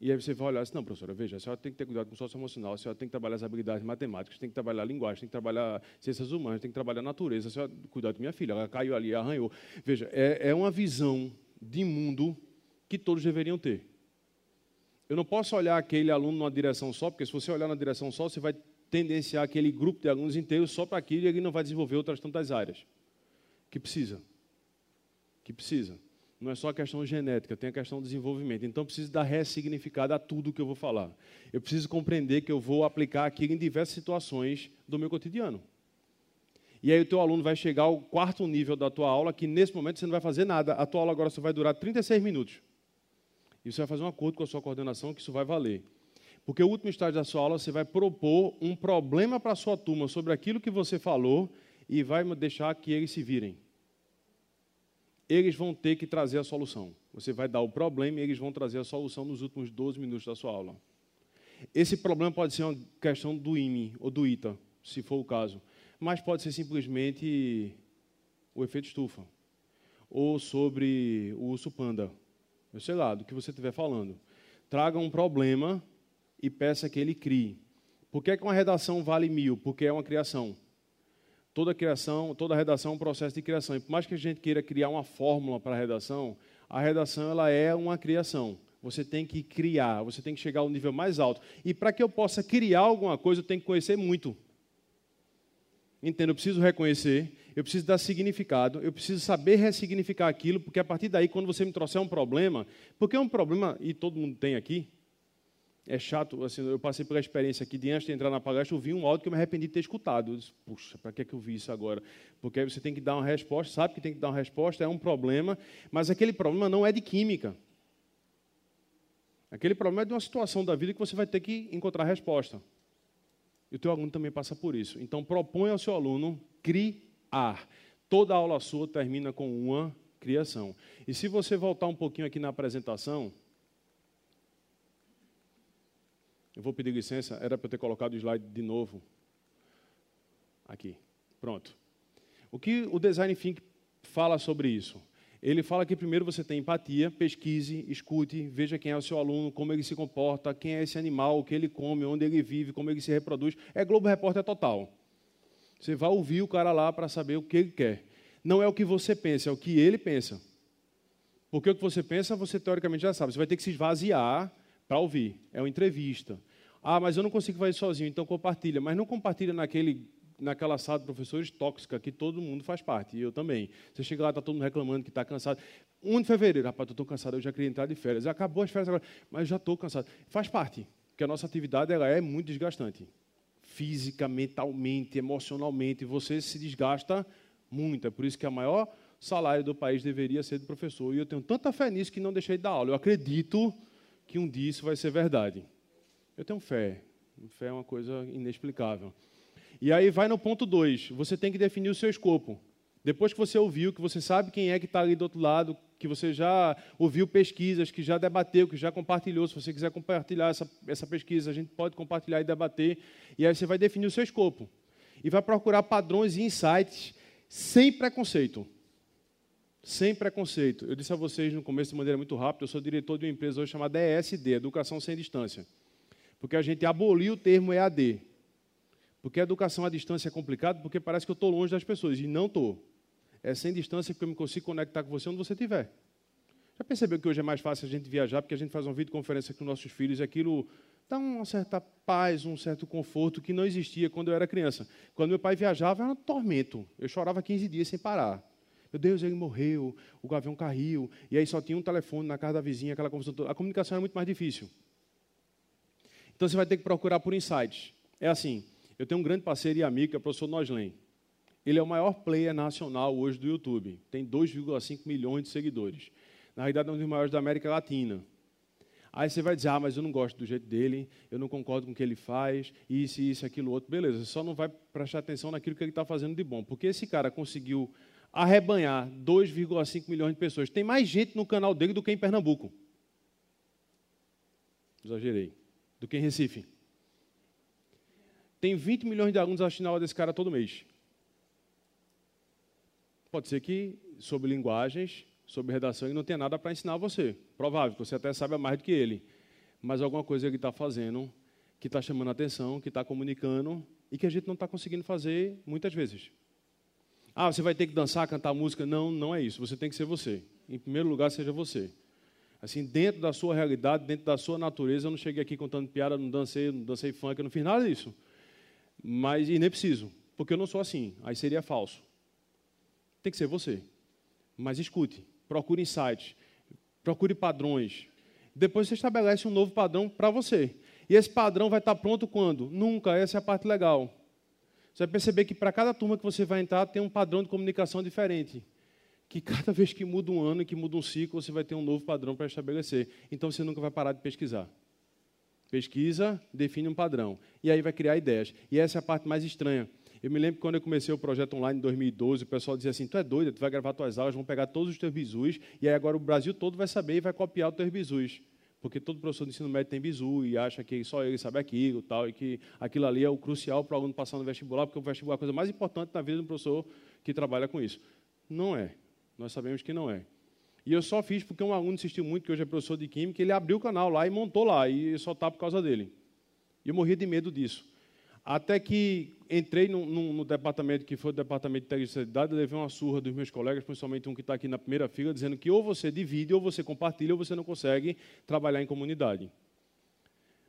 E aí você vai olhar assim, não, professora, veja, a senhora tem que ter cuidado com o socioemocional, a senhora tem que trabalhar as habilidades matemáticas, tem que trabalhar a linguagem, tem que trabalhar ciências humanas, tem que trabalhar a natureza, a senhora cuidar com minha filha, ela caiu ali, arranhou. Veja, é, é uma visão de mundo que todos deveriam ter. Eu não posso olhar aquele aluno numa direção só, porque se você olhar na direção só, você vai tendenciar aquele grupo de alunos inteiros só para aquilo e ele não vai desenvolver outras tantas áreas. Que precisa. Que precisa. Não é só a questão genética, tem a questão do desenvolvimento. Então, eu preciso dar ressignificado a tudo que eu vou falar. Eu preciso compreender que eu vou aplicar aquilo em diversas situações do meu cotidiano. E aí o teu aluno vai chegar ao quarto nível da tua aula, que nesse momento você não vai fazer nada. A tua aula agora só vai durar 36 minutos. E você vai fazer um acordo com a sua coordenação que isso vai valer. Porque o último estágio da sua aula, você vai propor um problema para a sua turma sobre aquilo que você falou e vai deixar que eles se virem. Eles vão ter que trazer a solução. Você vai dar o problema e eles vão trazer a solução nos últimos 12 minutos da sua aula. Esse problema pode ser uma questão do IME ou do ITA, se for o caso, mas pode ser simplesmente o efeito estufa ou sobre o urso panda. Eu sei lá, do que você estiver falando. Traga um problema e peça que ele crie. Por que, é que uma redação vale mil? Porque é uma criação. Toda criação, toda redação é um processo de criação. E por mais que a gente queira criar uma fórmula para a redação, a redação ela é uma criação. Você tem que criar, você tem que chegar ao nível mais alto. E para que eu possa criar alguma coisa, eu tenho que conhecer muito. Entendo, eu preciso reconhecer, eu preciso dar significado, eu preciso saber ressignificar aquilo, porque a partir daí, quando você me trouxer um problema, porque é um problema, e todo mundo tem aqui, é chato, assim, eu passei pela experiência aqui de antes de entrar na palestra, eu vi um áudio que eu me arrependi de ter escutado. Eu disse, puxa, para que, é que eu vi isso agora? Porque aí você tem que dar uma resposta, sabe que tem que dar uma resposta, é um problema, mas aquele problema não é de química. Aquele problema é de uma situação da vida que você vai ter que encontrar resposta. E o teu aluno também passa por isso. Então, propõe ao seu aluno criar. Toda aula sua termina com uma criação. E se você voltar um pouquinho aqui na apresentação, Eu vou pedir licença, era para eu ter colocado o slide de novo. Aqui. Pronto. O que o Design Think fala sobre isso? Ele fala que primeiro você tem empatia, pesquise, escute, veja quem é o seu aluno, como ele se comporta, quem é esse animal, o que ele come, onde ele vive, como ele se reproduz. É Globo Repórter total. Você vai ouvir o cara lá para saber o que ele quer. Não é o que você pensa, é o que ele pensa. Porque o que você pensa, você teoricamente já sabe. Você vai ter que se esvaziar para ouvir. É uma entrevista. Ah, mas eu não consigo fazer sozinho, então compartilha. Mas não compartilha naquele, naquela sala de professores tóxica que todo mundo faz parte, e eu também. Você chega lá, está todo mundo reclamando que está cansado. 1 de fevereiro, rapaz, estou cansado, eu já queria entrar de férias. Acabou as férias agora, mas já estou cansado. Faz parte, porque a nossa atividade ela é muito desgastante. Física, mentalmente, emocionalmente, você se desgasta muito. É por isso que a maior salário do país deveria ser do professor. E eu tenho tanta fé nisso que não deixei de dar aula. Eu acredito que um dia isso vai ser verdade. Eu tenho fé. Fé é uma coisa inexplicável. E aí vai no ponto 2. Você tem que definir o seu escopo. Depois que você ouviu, que você sabe quem é que está ali do outro lado, que você já ouviu pesquisas, que já debateu, que já compartilhou. Se você quiser compartilhar essa, essa pesquisa, a gente pode compartilhar e debater. E aí você vai definir o seu escopo. E vai procurar padrões e insights sem preconceito. Sem preconceito. Eu disse a vocês no começo de maneira muito rápida, eu sou diretor de uma empresa hoje chamada ESD, Educação Sem Distância. Porque a gente aboliu o termo EAD. Porque a educação à distância é complicado, porque parece que eu estou longe das pessoas. E não estou. É sem distância que eu me consigo conectar com você onde você estiver. Já percebeu que hoje é mais fácil a gente viajar, porque a gente faz uma videoconferência com nossos filhos e aquilo dá uma certa paz, um certo conforto que não existia quando eu era criança. Quando meu pai viajava, era um tormento. Eu chorava 15 dias sem parar. Meu Deus, ele morreu, o gavião caiu, e aí só tinha um telefone na casa da vizinha, aquela conversa A comunicação era muito mais difícil. Então você vai ter que procurar por insights. É assim, eu tenho um grande parceiro e amigo, que é o professor Noslen. Ele é o maior player nacional hoje do YouTube. Tem 2,5 milhões de seguidores. Na realidade, é um dos maiores da América Latina. Aí você vai dizer, ah, mas eu não gosto do jeito dele, eu não concordo com o que ele faz, isso, isso, aquilo, outro. Beleza, só não vai prestar atenção naquilo que ele está fazendo de bom. Porque esse cara conseguiu arrebanhar 2,5 milhões de pessoas. Tem mais gente no canal dele do que em Pernambuco. Exagerei do que em Recife. Tem 20 milhões de alunos assistindo a aula desse cara todo mês. Pode ser que sobre linguagens, sobre redação, ele não tenha nada para ensinar você. Provável, que você até saiba mais do que ele. Mas alguma coisa ele está fazendo, que está chamando a atenção, que está comunicando e que a gente não está conseguindo fazer muitas vezes. Ah, você vai ter que dançar, cantar música. Não, não é isso. Você tem que ser você. Em primeiro lugar, seja você. Assim, dentro da sua realidade, dentro da sua natureza, eu não cheguei aqui contando piada, não dancei, não dancei funk, eu não fiz nada disso. Mas, e nem preciso, porque eu não sou assim, aí seria falso. Tem que ser você. Mas escute, procure insights, procure padrões. Depois você estabelece um novo padrão para você. E esse padrão vai estar pronto quando? Nunca, essa é a parte legal. Você vai perceber que para cada turma que você vai entrar tem um padrão de comunicação diferente que cada vez que muda um ano, que muda um ciclo, você vai ter um novo padrão para estabelecer. Então você nunca vai parar de pesquisar. Pesquisa, define um padrão. E aí vai criar ideias. E essa é a parte mais estranha. Eu me lembro que quando eu comecei o projeto online em 2012, o pessoal dizia assim: tu é doido, tu vai gravar tuas aulas, vão pegar todos os teus bizus, e aí agora o Brasil todo vai saber e vai copiar os teus bizus. Porque todo professor de ensino médio tem bizu e acha que só ele sabe aquilo tal, e que aquilo ali é o crucial para o aluno passar no vestibular, porque o vestibular é a coisa mais importante na vida do professor que trabalha com isso. Não é. Nós sabemos que não é. E eu só fiz porque um aluno insistiu muito, que hoje é professor de Química, ele abriu o canal lá e montou lá, e só está por causa dele. E eu morria de medo disso. Até que entrei no, no, no, departamento, que foi o departamento de terceira levei uma surra dos meus colegas, principalmente um que está aqui na primeira fila, dizendo que ou você divide, ou você compartilha, ou você não consegue trabalhar em comunidade.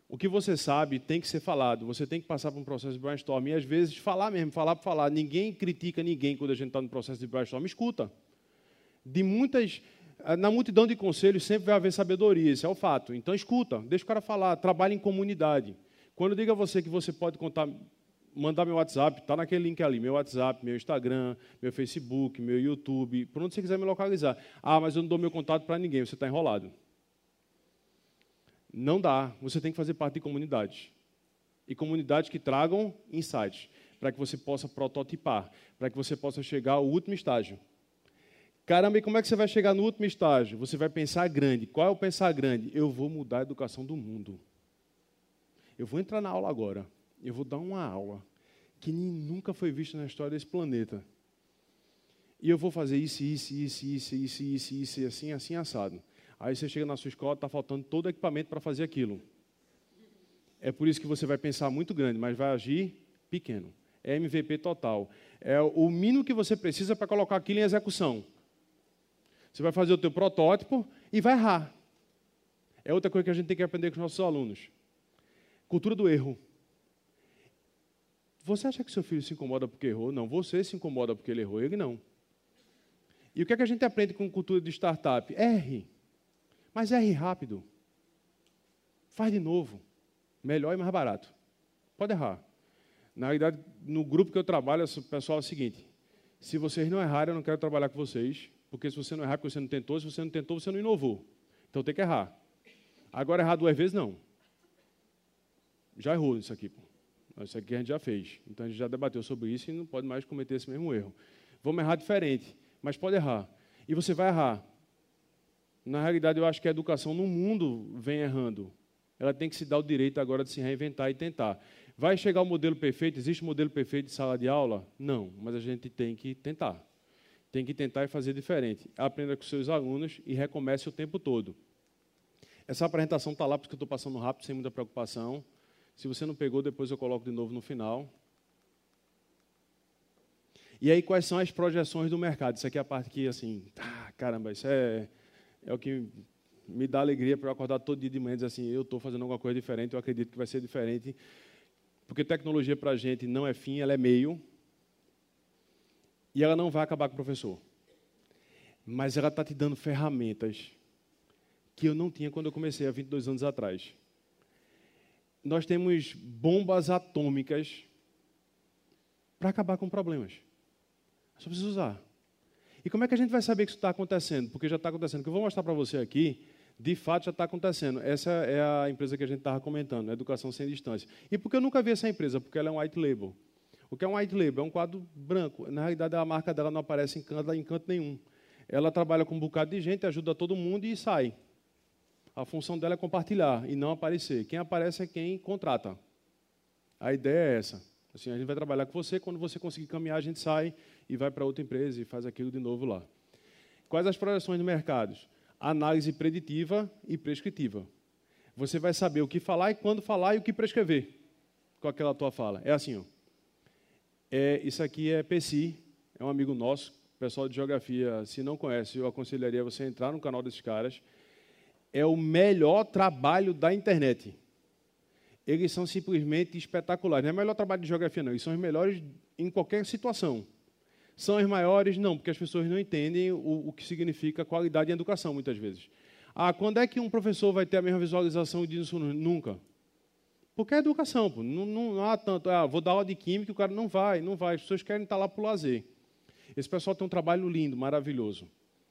O que você sabe tem que ser falado, você tem que passar por um processo de brainstorm. E às vezes, falar mesmo, falar para falar. Ninguém critica ninguém quando a gente está no processo de brainstorm. Escuta. De muitas. Na multidão de conselhos sempre vai haver sabedoria, esse é o fato. Então escuta, deixa o cara falar, trabalhe em comunidade. Quando eu digo a você que você pode contar, mandar meu WhatsApp, está naquele link ali, meu WhatsApp, meu Instagram, meu Facebook, meu YouTube, por onde você quiser me localizar. Ah, mas eu não dou meu contato para ninguém, você está enrolado. Não dá, você tem que fazer parte de comunidades. E comunidades que tragam insights, para que você possa prototipar, para que você possa chegar ao último estágio. Caramba, e como é que você vai chegar no último estágio? Você vai pensar grande. Qual é o pensar grande? Eu vou mudar a educação do mundo. Eu vou entrar na aula agora. Eu vou dar uma aula que nunca foi vista na história desse planeta. E eu vou fazer isso, isso, isso, isso, isso, isso, isso, assim, assim, assado. Aí você chega na sua escola, está faltando todo o equipamento para fazer aquilo. É por isso que você vai pensar muito grande, mas vai agir pequeno. É MVP total. É o mínimo que você precisa para colocar aquilo em execução. Você vai fazer o teu protótipo e vai errar. É outra coisa que a gente tem que aprender com os nossos alunos. Cultura do erro. Você acha que seu filho se incomoda porque errou? Não, você se incomoda porque ele errou, ele não. E o que, é que a gente aprende com cultura de startup? Erre. Mas erre rápido. Faz de novo. Melhor e mais barato. Pode errar. Na realidade, no grupo que eu trabalho, o pessoal é o seguinte: se vocês não errarem, eu não quero trabalhar com vocês, porque se você não errar, porque você não tentou, se você não tentou, você não inovou. Então tem que errar. Agora, errar duas vezes, não já errou isso aqui. Pô. Isso aqui a gente já fez. Então a gente já debateu sobre isso e não pode mais cometer esse mesmo erro. Vamos errar diferente, mas pode errar. E você vai errar. Na realidade, eu acho que a educação no mundo vem errando. Ela tem que se dar o direito agora de se reinventar e tentar. Vai chegar o modelo perfeito? Existe um modelo perfeito de sala de aula? Não, mas a gente tem que tentar. Tem que tentar e fazer diferente. Aprenda com seus alunos e recomece o tempo todo. Essa apresentação está lá porque eu estou passando rápido, sem muita preocupação. Se você não pegou, depois eu coloco de novo no final. E aí, quais são as projeções do mercado? Isso aqui é a parte que, assim, ah, caramba, isso é, é o que me dá alegria para eu acordar todo dia de manhã e dizer assim, eu estou fazendo alguma coisa diferente, eu acredito que vai ser diferente. Porque tecnologia para a gente não é fim, ela é meio. E ela não vai acabar com o professor. Mas ela está te dando ferramentas que eu não tinha quando eu comecei há 22 anos atrás nós temos bombas atômicas para acabar com problemas. Só precisa usar. E como é que a gente vai saber que isso está acontecendo? Porque já está acontecendo. O que eu vou mostrar para você aqui, de fato já está acontecendo. Essa é a empresa que a gente estava comentando, Educação Sem Distância. E por que eu nunca vi essa empresa? Porque ela é um white label. O que é um white label? É um quadro branco. Na realidade, a marca dela não aparece em canto, em canto nenhum. Ela trabalha com um bocado de gente, ajuda todo mundo e sai. A função dela é compartilhar e não aparecer. Quem aparece é quem contrata. A ideia é essa. Assim, a gente vai trabalhar com você, quando você conseguir caminhar, a gente sai e vai para outra empresa e faz aquilo de novo lá. Quais as projeções de mercados? Análise preditiva e prescritiva. Você vai saber o que falar e quando falar e o que prescrever com aquela tua fala. É assim, ó. É, isso aqui é PSI, é um amigo nosso, pessoal de geografia, se não conhece, eu aconselharia você entrar no canal desses caras é o melhor trabalho da internet. Eles são simplesmente espetaculares. Não é o melhor trabalho de geografia, não. Eles são os melhores em qualquer situação. São os maiores, não, porque as pessoas não entendem o, o que significa qualidade em educação, muitas vezes. Ah, quando é que um professor vai ter a mesma visualização disso? Nunca. Porque é educação, pô. Não, não, há tanto. Ah, vou dar aula de química, o cara não vai, não vai. As pessoas querem estar lá para o lazer. Esse pessoal tem um trabalho lindo, maravilhoso.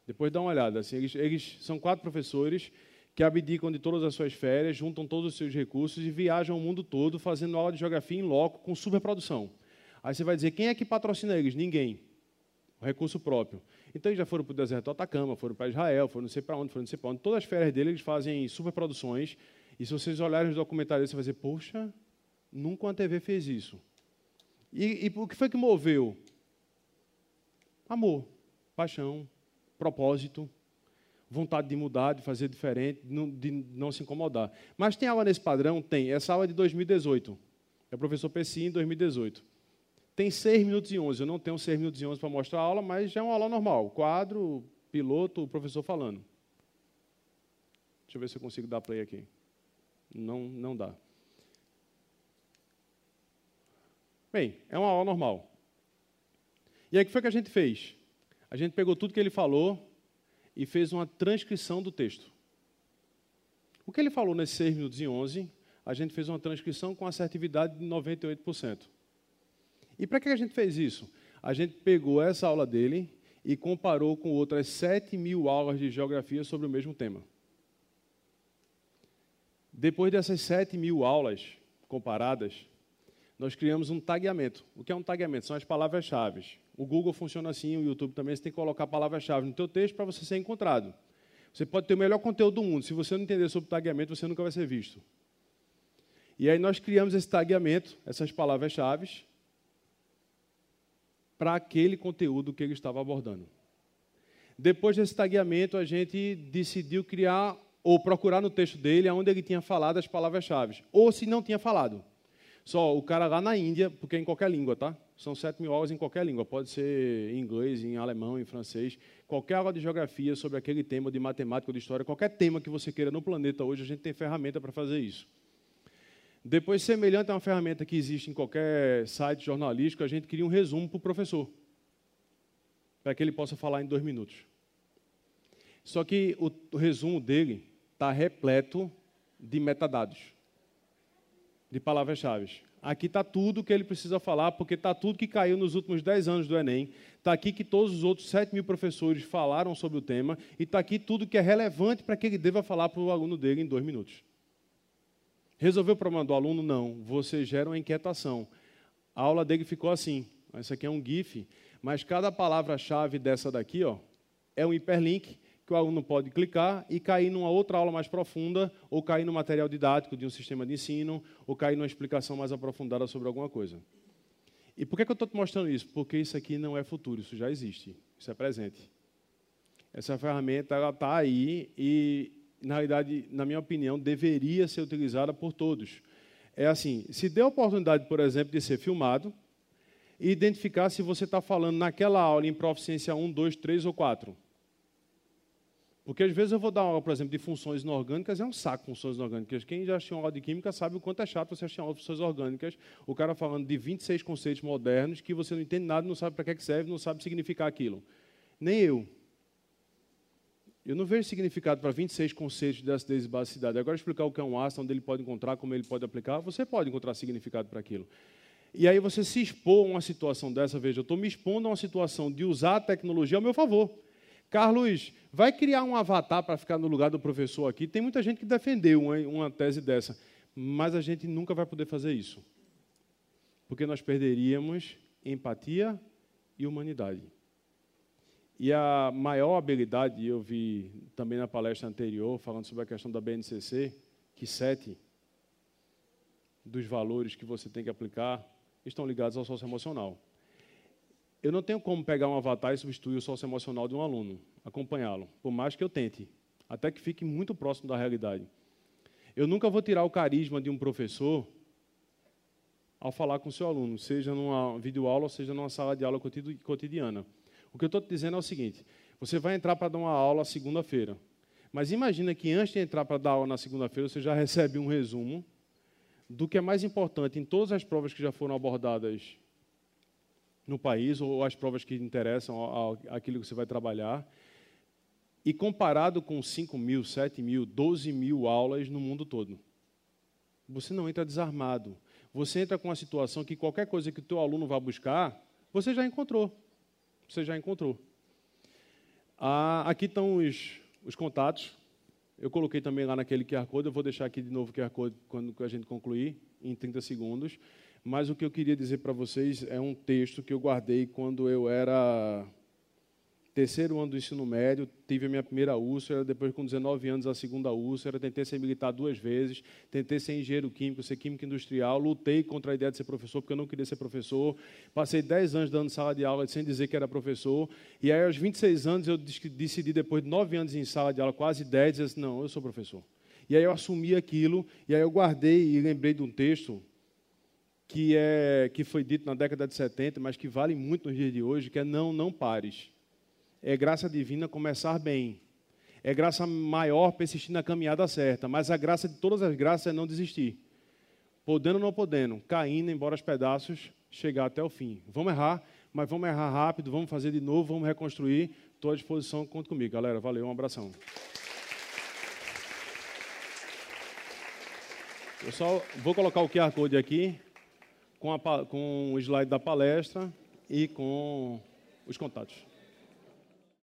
Depois dá uma olhada. Assim, eles, eles são quatro professores que abdicam de todas as suas férias, juntam todos os seus recursos e viajam o mundo todo fazendo aula de geografia em loco com superprodução. Aí você vai dizer, quem é que patrocina eles? Ninguém. O recurso próprio. Então eles já foram para o deserto do Atacama, foram para Israel, foram não sei para onde, foram não sei para onde. Todas as férias dele eles fazem superproduções. E se vocês olharem os documentários, você vai dizer, poxa, nunca uma TV fez isso. E, e o que foi que moveu? Amor, paixão, propósito, vontade de mudar, de fazer diferente, de não se incomodar. Mas tem aula nesse padrão? Tem. Essa aula é de 2018. É o professor Pessi em 2018. Tem 6 minutos e 11. Eu não tenho 6 minutos e 11 para mostrar a aula, mas já é uma aula normal. Quadro, piloto, o professor falando. Deixa eu ver se eu consigo dar play aqui. Não, não dá. Bem, é uma aula normal. E aí o que foi que a gente fez? A gente pegou tudo que ele falou e fez uma transcrição do texto. O que ele falou nesses 6 minutos e 11, a gente fez uma transcrição com assertividade de 98%. E para que a gente fez isso? A gente pegou essa aula dele e comparou com outras 7 mil aulas de geografia sobre o mesmo tema. Depois dessas 7 mil aulas comparadas, nós criamos um tagueamento. O que é um tagueamento? São as palavras-chave. O Google funciona assim, o YouTube também, você tem que colocar palavras-chave no teu texto para você ser encontrado. Você pode ter o melhor conteúdo do mundo, se você não entender sobre tagueamento, você nunca vai ser visto. E aí nós criamos esse tagueamento, essas palavras-chave, para aquele conteúdo que ele estava abordando. Depois desse tagueamento, a gente decidiu criar ou procurar no texto dele onde ele tinha falado as palavras-chave, ou se não tinha falado. Só o cara lá na Índia, porque é em qualquer língua, tá? São 7 mil aulas em qualquer língua. Pode ser em inglês, em alemão, em francês. Qualquer aula de geografia sobre aquele tema, de matemática, de história, qualquer tema que você queira no planeta hoje, a gente tem ferramenta para fazer isso. Depois, semelhante a uma ferramenta que existe em qualquer site jornalístico, a gente cria um resumo para o professor, para que ele possa falar em dois minutos. Só que o resumo dele está repleto de metadados de palavras-chave. Aqui está tudo que ele precisa falar, porque está tudo que caiu nos últimos 10 anos do Enem. Está aqui que todos os outros 7 mil professores falaram sobre o tema. E está aqui tudo que é relevante para que ele deva falar para o aluno dele em dois minutos. Resolveu o problema do aluno? Não. Você gera uma inquietação. A aula dele ficou assim. Isso aqui é um GIF. Mas cada palavra-chave dessa daqui ó, é um hiperlink que o aluno pode clicar e cair numa outra aula mais profunda, ou cair no material didático de um sistema de ensino, ou cair numa explicação mais aprofundada sobre alguma coisa. E por que, que eu estou te mostrando isso? Porque isso aqui não é futuro, isso já existe, isso é presente. Essa ferramenta está aí e, na realidade, na minha opinião, deveria ser utilizada por todos. É assim, se der a oportunidade, por exemplo, de ser filmado, e identificar se você está falando naquela aula em proficiência 1, 2, 3 ou 4. Porque às vezes eu vou dar aula, por exemplo, de funções inorgânicas, é um saco funções inorgânicas. Quem já assistiu aula de química sabe o quanto é chato você assistir aula de funções orgânicas, o cara falando de 26 conceitos modernos que você não entende nada, não sabe para que serve, não sabe significar aquilo. Nem eu. Eu não vejo significado para 26 conceitos de acidez e basicidade. Agora, explicar o que é um ácido, onde ele pode encontrar, como ele pode aplicar, você pode encontrar significado para aquilo. E aí você se expor a uma situação dessa, veja, eu estou me expondo a uma situação de usar a tecnologia ao meu favor. Carlos, vai criar um avatar para ficar no lugar do professor aqui. Tem muita gente que defendeu uma, uma tese dessa, mas a gente nunca vai poder fazer isso. Porque nós perderíamos empatia e humanidade. E a maior habilidade, eu vi também na palestra anterior, falando sobre a questão da BNCC, que sete dos valores que você tem que aplicar estão ligados ao socioemocional eu não tenho como pegar um avatar e substituir o sócio emocional de um aluno, acompanhá-lo, por mais que eu tente, até que fique muito próximo da realidade. Eu nunca vou tirar o carisma de um professor ao falar com o seu aluno, seja numa videoaula ou seja numa sala de aula cotidiana. O que eu estou te dizendo é o seguinte: você vai entrar para dar uma aula segunda-feira, mas imagina que antes de entrar para dar aula na segunda-feira, você já recebe um resumo do que é mais importante em todas as provas que já foram abordadas no país, ou as provas que interessam aquilo que você vai trabalhar, e comparado com 5 mil, 7 mil, 12 mil aulas no mundo todo. Você não entra desarmado. Você entra com uma situação que qualquer coisa que o teu aluno vá buscar, você já encontrou. Você já encontrou. Ah, aqui estão os, os contatos. Eu coloquei também lá naquele QR Code. Eu vou deixar aqui de novo o QR Code quando a gente concluir, em 30 segundos. Mas o que eu queria dizer para vocês é um texto que eu guardei quando eu era terceiro ano do ensino médio, tive a minha primeira úlcera, depois com 19 anos a segunda úlcera, tentei ser militar duas vezes, tentei ser engenheiro químico, ser químico industrial, lutei contra a ideia de ser professor, porque eu não queria ser professor, passei 10 anos dando sala de aula sem dizer que era professor, e aí aos 26 anos eu decidi, depois de 9 anos em sala de aula, quase 10, dizer assim, não, eu sou professor. E aí eu assumi aquilo, e aí eu guardei e lembrei de um texto que, é, que foi dito na década de 70, mas que vale muito nos dias de hoje, que é não, não pares. É graça divina começar bem. É graça maior persistir na caminhada certa. Mas a graça de todas as graças é não desistir. Podendo ou não podendo, caindo, embora os pedaços, chegar até o fim. Vamos errar, mas vamos errar rápido, vamos fazer de novo, vamos reconstruir. Estou à disposição, conta comigo. Galera, valeu, um abração. Eu só vou colocar o QR Code aqui com, a, com o slide da palestra e com os contatos.